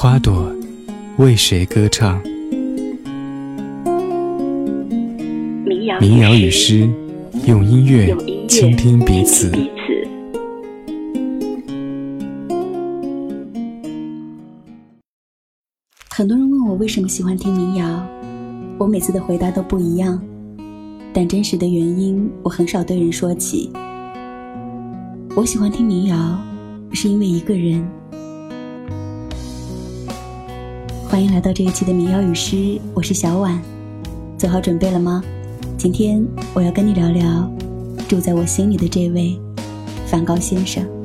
花朵为谁歌唱？民谣与诗，用音乐倾听彼此。很多人问我为什么喜欢听民谣，我每次的回答都不一样。但真实的原因，我很少对人说起。我喜欢听民谣，是因为一个人。欢迎来到这一期的民谣与诗，我是小婉，做好准备了吗？今天我要跟你聊聊住在我心里的这位梵高先生。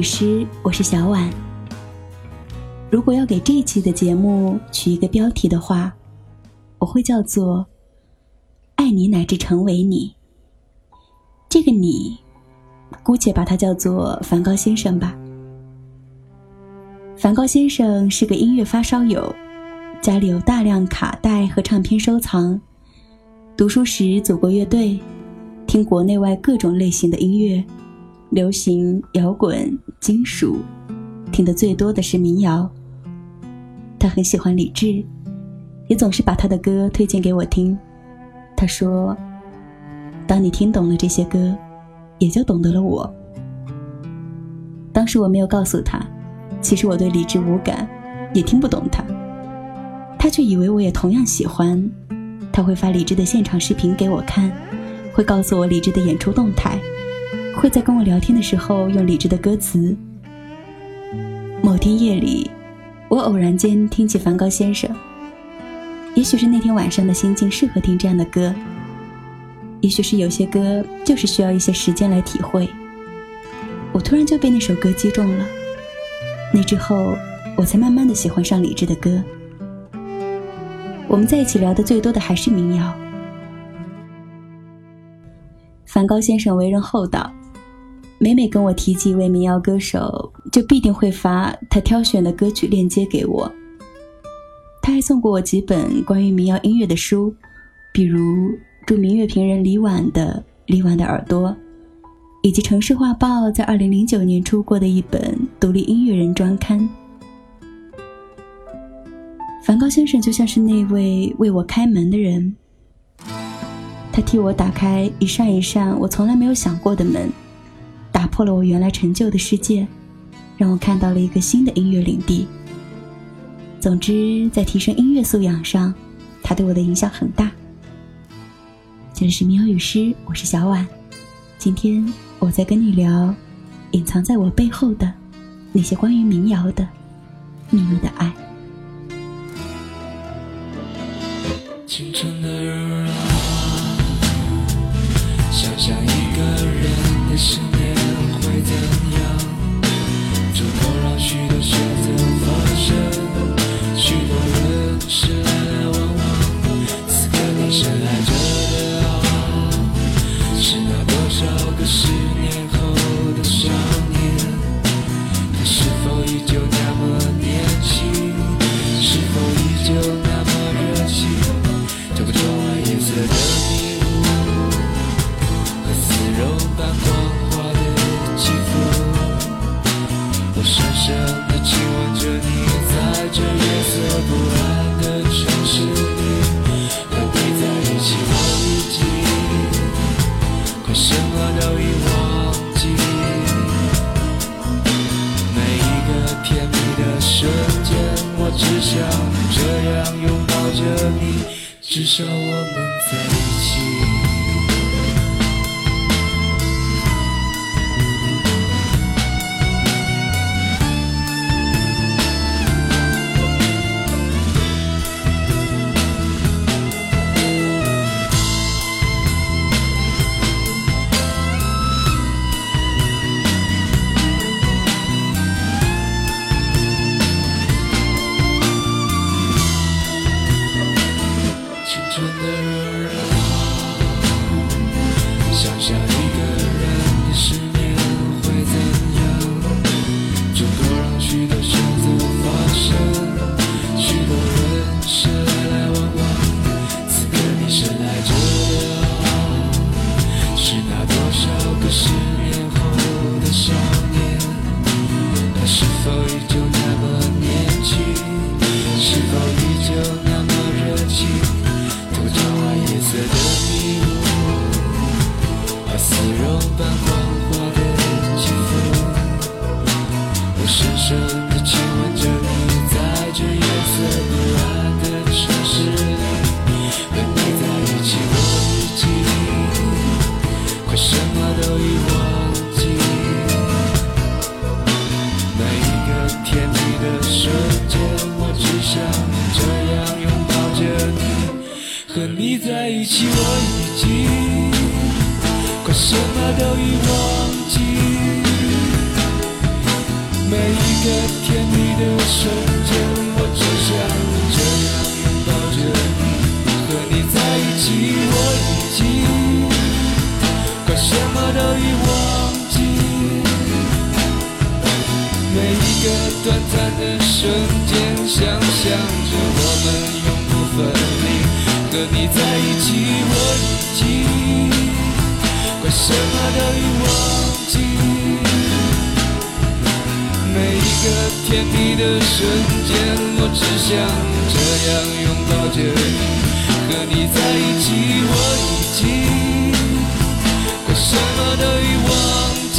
民谣与诗，我是小婉。如果要给这期的节目取一个标题的话，我会叫做“爱你乃至成为你”。这个你，姑且把它叫做梵高先生吧。梵高先生是个音乐发烧友，家里有大量卡带和唱片收藏。读书时组过乐队，听国内外各种类型的音乐，流行、摇滚、金属，听得最多的是民谣。他很喜欢李志，也总是把他的歌推荐给我听。他说：“当你听懂了这些歌，也就懂得了我。”当时我没有告诉他。其实我对李志无感，也听不懂他。他却以为我也同样喜欢。他会发李志的现场视频给我看，会告诉我李志的演出动态，会在跟我聊天的时候用李志的歌词。某天夜里，我偶然间听起梵高先生。也许是那天晚上的心境适合听这样的歌，也许是有些歌就是需要一些时间来体会。我突然就被那首歌击中了。那之后，我才慢慢的喜欢上李志的歌。我们在一起聊的最多的还是民谣。梵高先生为人厚道，每每跟我提及一位民谣歌手，就必定会发他挑选的歌曲链接给我。他还送过我几本关于民谣音乐的书，比如著名乐评人李婉的《李婉的耳朵》。以及《城市画报》在二零零九年出过的一本独立音乐人专刊。梵高先生就像是那位为我开门的人，他替我打开一扇一扇我从来没有想过的门，打破了我原来陈旧的世界，让我看到了一个新的音乐领地。总之，在提升音乐素养上，他对我的影响很大。这里是民谣与诗，我是小婉，今天。我在跟你聊，隐藏在我背后的那些关于民谣的秘密的爱。深深地亲吻着你，在这夜色不安的城市里，和你在一起，我已经快什么都已忘记。每一个甜蜜的瞬间，我只想这样拥抱着你，和你在一起，我什么都已忘记。每一个甜蜜的瞬间，我只想这样拥抱着你。和你在一起，我已经快什么都已忘记。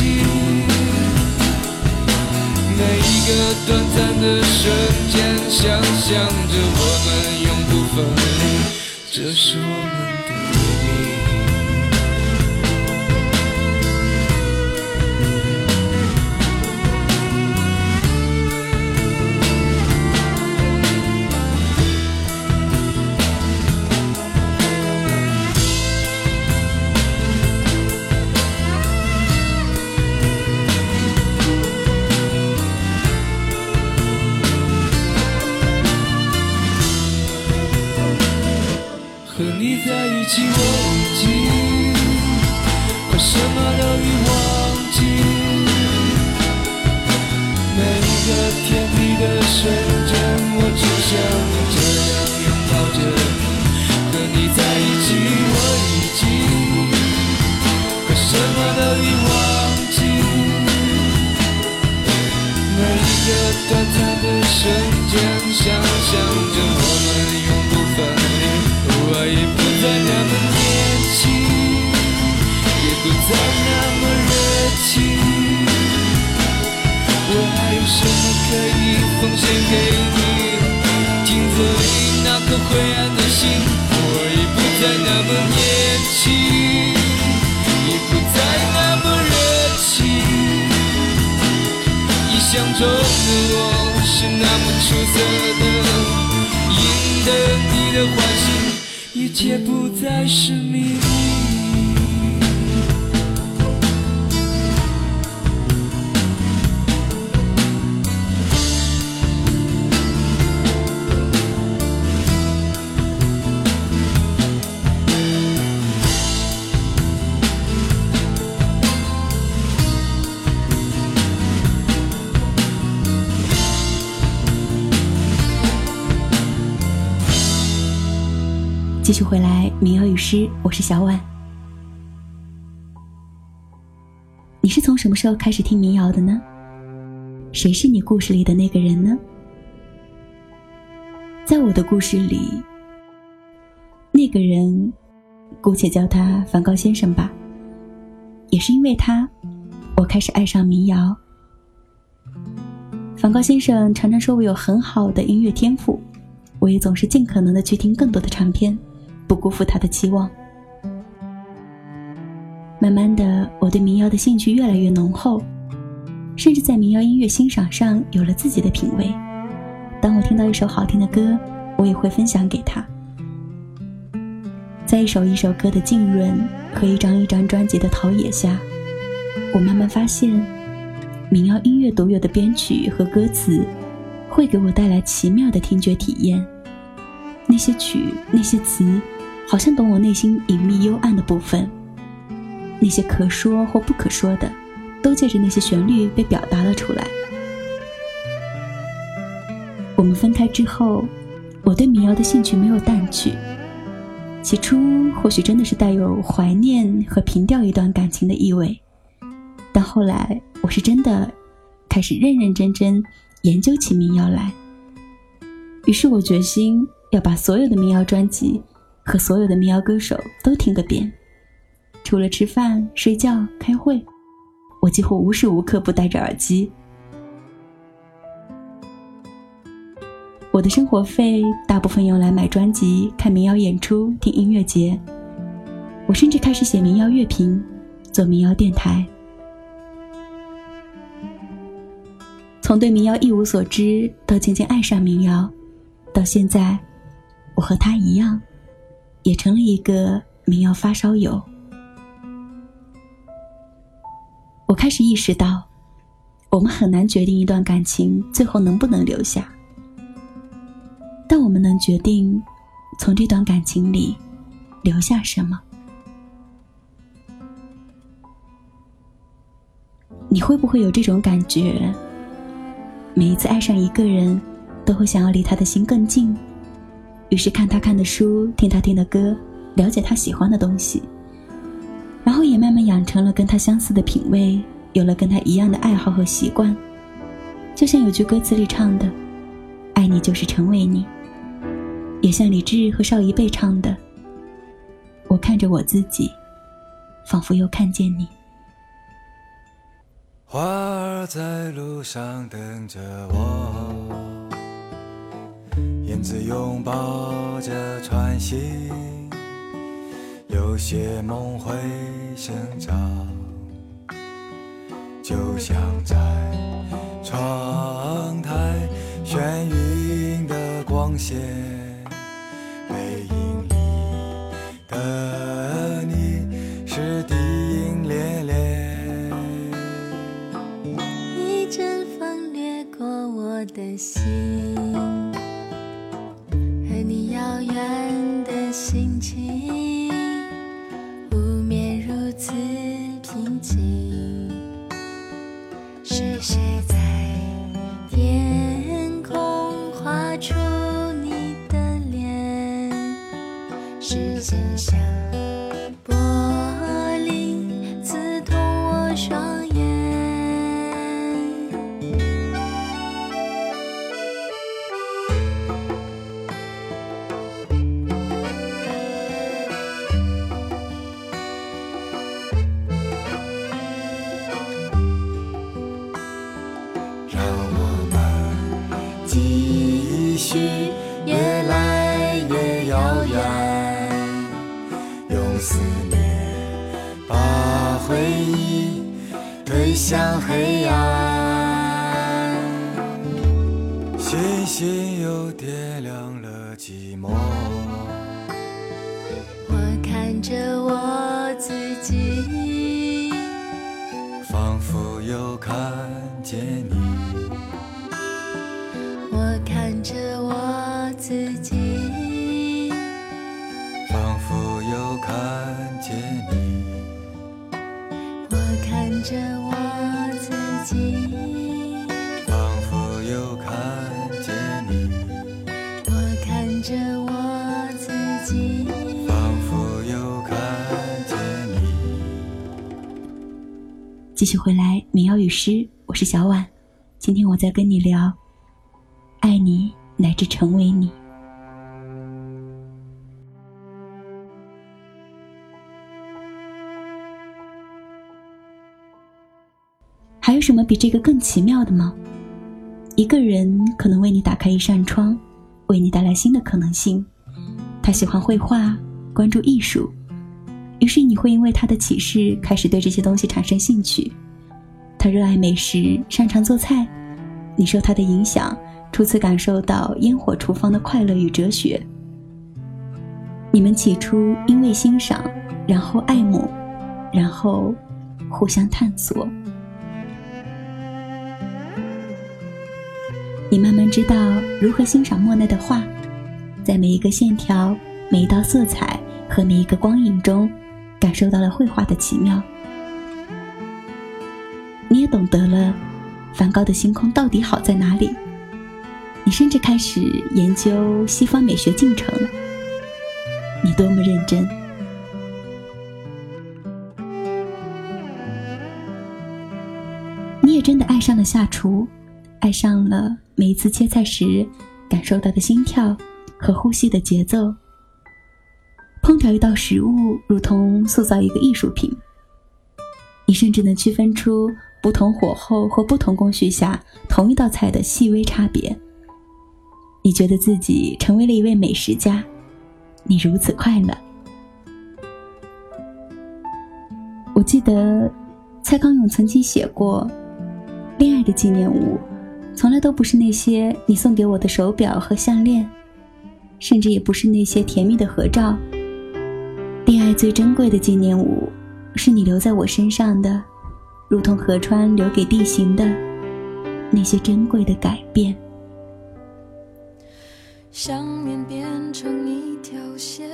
每一个短暂的瞬间，想象着我们永不分离，这是我们想着我们永不分离。我已不再那么年轻，也不再那么热情。我还有什么可以奉献给你？镜子里那个灰暗欢喜，一切不再是秘密。继续回来，民谣与诗，我是小婉。你是从什么时候开始听民谣的呢？谁是你故事里的那个人呢？在我的故事里，那个人，姑且叫他梵高先生吧。也是因为他，我开始爱上民谣。梵高先生常常说我有很好的音乐天赋，我也总是尽可能的去听更多的唱片。不辜负他的期望。慢慢的，我对民谣的兴趣越来越浓厚，甚至在民谣音乐欣赏上有了自己的品味。当我听到一首好听的歌，我也会分享给他。在一首一首歌的浸润和一张一张专辑的陶冶下，我慢慢发现，民谣音乐独有的编曲和歌词，会给我带来奇妙的听觉体验。那些曲，那些词。好像懂我内心隐秘幽暗的部分，那些可说或不可说的，都借着那些旋律被表达了出来。我们分开之后，我对民谣的兴趣没有淡去。起初或许真的是带有怀念和凭吊一段感情的意味，但后来我是真的开始认认真真研究起民谣来。于是我决心要把所有的民谣专辑。和所有的民谣歌手都听个遍，除了吃饭、睡觉、开会，我几乎无时无刻不戴着耳机。我的生活费大部分用来买专辑、看民谣演出、听音乐节。我甚至开始写民谣乐评，做民谣电台。从对民谣一无所知，到渐渐爱上民谣，到现在，我和他一样。也成了一个民谣发烧友。我开始意识到，我们很难决定一段感情最后能不能留下，但我们能决定从这段感情里留下什么。你会不会有这种感觉？每一次爱上一个人，都会想要离他的心更近，于是看他看的书，听他听的歌，了解他喜欢的东西，然后也慢慢养成了跟他相似的品味，有了跟他一样的爱好和习惯。就像有句歌词里唱的：“爱你就是成为你。”也像李志和邵一贝唱的：“我看着我自己，仿佛又看见你。”花儿在路上等着我，影子拥抱着穿行，有些梦会生长，就像在窗台眩晕的光线。着我自己，仿佛又看见你。继续回来，民谣与诗，我是小婉，今天我在跟你聊，爱你乃至成为你。还有什么比这个更奇妙的吗？一个人可能为你打开一扇窗，为你带来新的可能性。他喜欢绘画，关注艺术，于是你会因为他的启示开始对这些东西产生兴趣。他热爱美食，擅长做菜，你受他的影响，初次感受到烟火厨房的快乐与哲学。你们起初因为欣赏，然后爱慕，然后互相探索。你慢慢知道如何欣赏莫奈的画，在每一个线条、每一道色彩和每一个光影中，感受到了绘画的奇妙。你也懂得了梵高的星空到底好在哪里。你甚至开始研究西方美学进程。你多么认真！你也真的爱上了下厨。爱上了每一次切菜时感受到的心跳和呼吸的节奏。烹调一道食物如同塑造一个艺术品。你甚至能区分出不同火候或不同工序下同一道菜的细微差别。你觉得自己成为了一位美食家，你如此快乐。我记得蔡康永曾经写过《恋爱的纪念物》。从来都不是那些你送给我的手表和项链，甚至也不是那些甜蜜的合照。恋爱最珍贵的纪念物，是你留在我身上的，如同河川留给地形的那些珍贵的改变。想念变成一条线，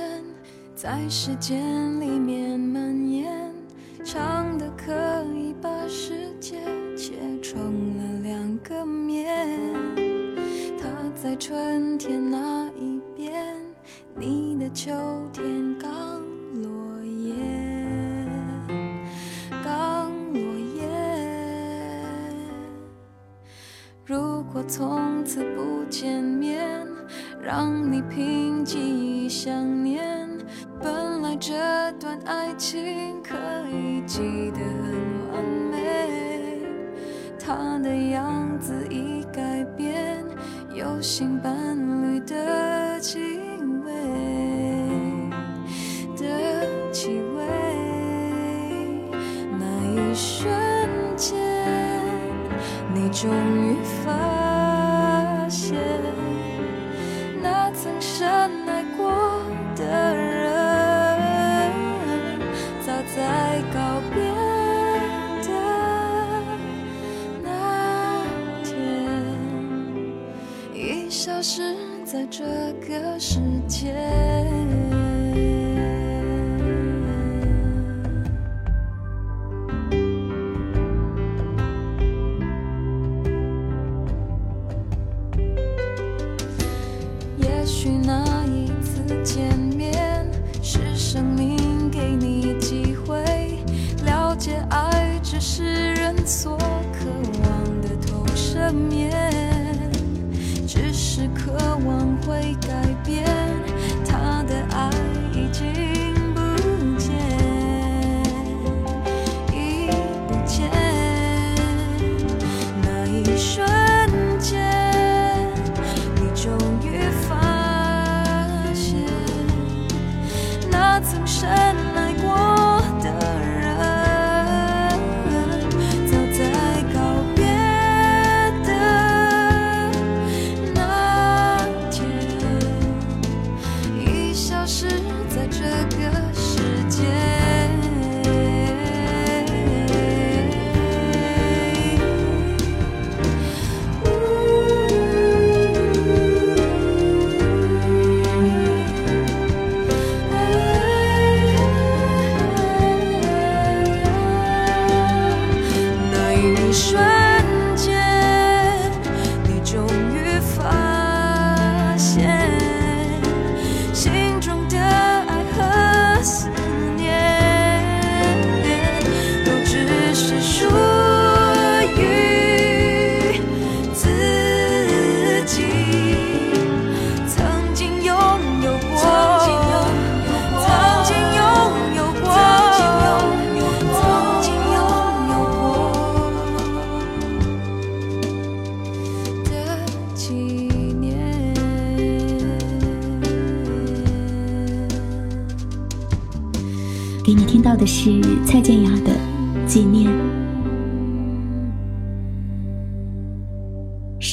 在时间里面蔓延，长的可以把世界切成了两个面。他在春天那一边，你的秋天刚落叶，刚落叶。如果从此不见面，让你凭记忆想念，本来这段爱情可以记得很完美，他的样子已改变。有新伴侣的气味的气味，那一瞬间，你终于发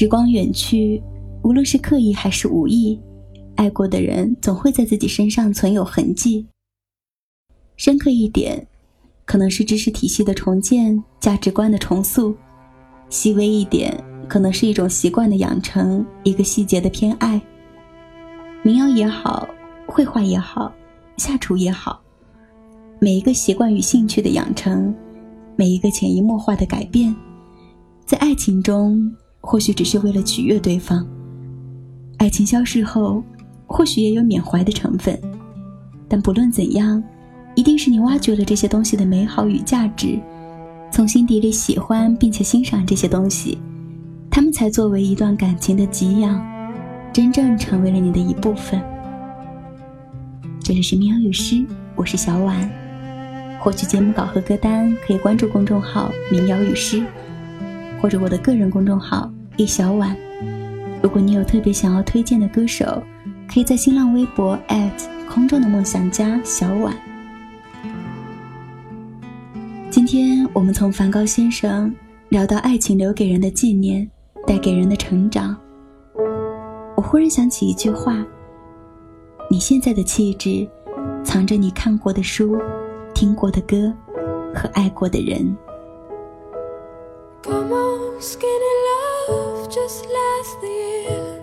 时光远去，无论是刻意还是无意，爱过的人总会在自己身上存有痕迹。深刻一点，可能是知识体系的重建、价值观的重塑；细微一点，可能是一种习惯的养成、一个细节的偏爱。民谣也好，绘画也好，下厨也好。每一个习惯与兴趣的养成，每一个潜移默化的改变，在爱情中或许只是为了取悦对方。爱情消逝后，或许也有缅怀的成分，但不论怎样，一定是你挖掘了这些东西的美好与价值，从心底里喜欢并且欣赏这些东西，他们才作为一段感情的给养，真正成为了你的一部分。这里是喵语诗，我是小婉。获取节目稿和歌单，可以关注公众号“民谣与诗”，或者我的个人公众号“一小婉”。如果你有特别想要推荐的歌手，可以在新浪微博空中的梦想家小婉。今天我们从梵高先生聊到爱情留给人的纪念，带给人的成长。我忽然想起一句话：你现在的气质，藏着你看过的书。听过的歌和爱过的人。Come on, skinny love, just last the year.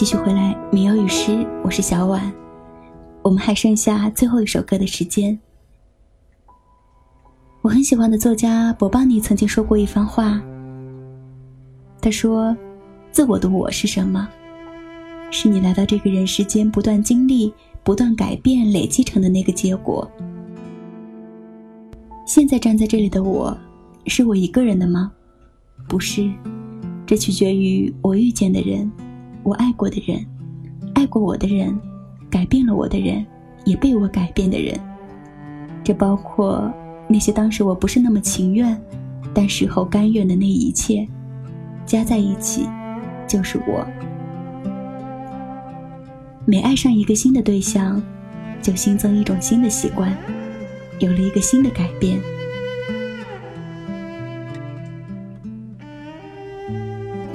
继续回来，民谣与诗，我是小婉。我们还剩下最后一首歌的时间。我很喜欢的作家博邦尼曾经说过一番话。他说：“自我的我是什么？是你来到这个人世间不断经历、不断改变、累积成的那个结果。现在站在这里的我，是我一个人的吗？不是，这取决于我遇见的人。”我爱过的人，爱过我的人，改变了我的人，也被我改变的人。这包括那些当时我不是那么情愿，但事后甘愿的那一切，加在一起，就是我。每爱上一个新的对象，就新增一种新的习惯，有了一个新的改变。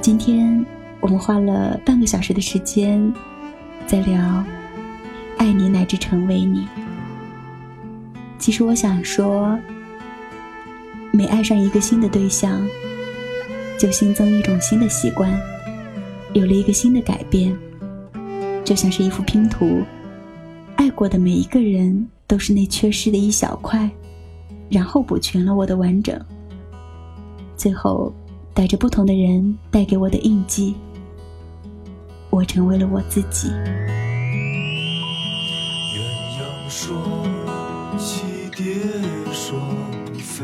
今天。我们花了半个小时的时间，在聊“爱你乃至成为你”。其实我想说，每爱上一个新的对象，就新增一种新的习惯，有了一个新的改变，就像是一幅拼图，爱过的每一个人都是那缺失的一小块，然后补全了我的完整。最后，带着不同的人带给我的印记。我成为了我自己。鸳鸯双栖蝶双飞，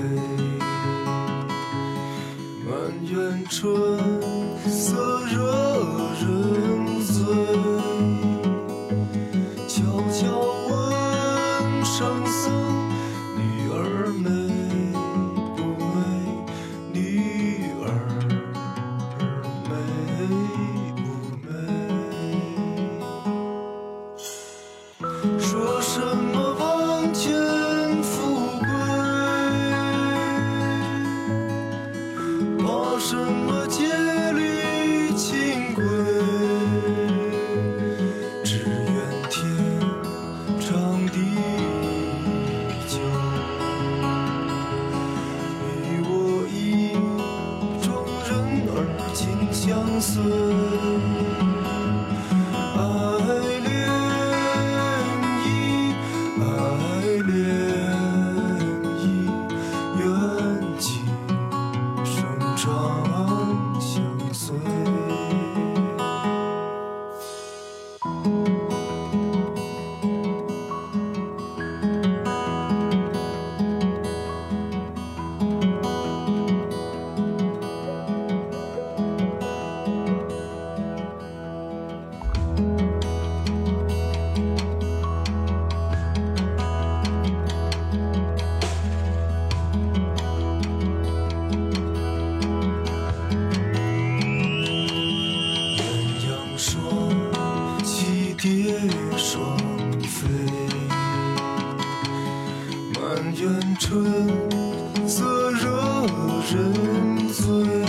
满园春色惹双飞，满园春色惹人醉。